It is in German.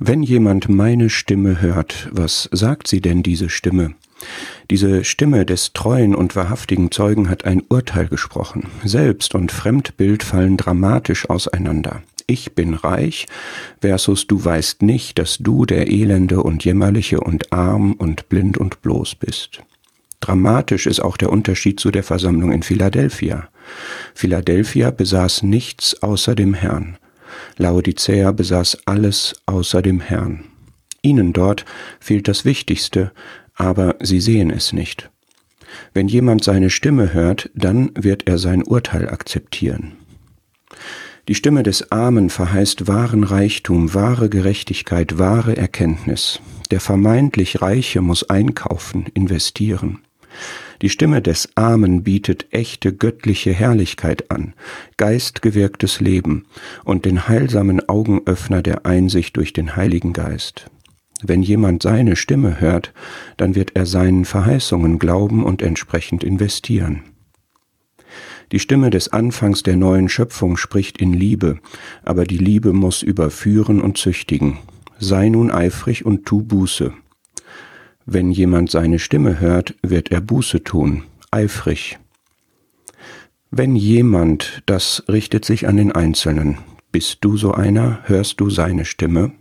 Wenn jemand meine Stimme hört, was sagt sie denn diese Stimme? Diese Stimme des treuen und wahrhaftigen Zeugen hat ein Urteil gesprochen. Selbst und Fremdbild fallen dramatisch auseinander. Ich bin reich versus du weißt nicht, dass du der Elende und Jämmerliche und arm und blind und bloß bist. Dramatisch ist auch der Unterschied zu der Versammlung in Philadelphia. Philadelphia besaß nichts außer dem Herrn. Laodicea besaß alles außer dem Herrn. Ihnen dort fehlt das Wichtigste, aber sie sehen es nicht. Wenn jemand seine Stimme hört, dann wird er sein Urteil akzeptieren. Die Stimme des Armen verheißt wahren Reichtum, wahre Gerechtigkeit, wahre Erkenntnis. Der vermeintlich Reiche muss einkaufen, investieren. Die Stimme des Armen bietet echte göttliche Herrlichkeit an, geistgewirktes Leben und den heilsamen Augenöffner der Einsicht durch den Heiligen Geist. Wenn jemand seine Stimme hört, dann wird er seinen Verheißungen glauben und entsprechend investieren. Die Stimme des Anfangs der neuen Schöpfung spricht in Liebe, aber die Liebe muss überführen und züchtigen. Sei nun eifrig und tu Buße. Wenn jemand seine Stimme hört, wird er Buße tun, eifrig. Wenn jemand, das richtet sich an den Einzelnen, bist du so einer, hörst du seine Stimme?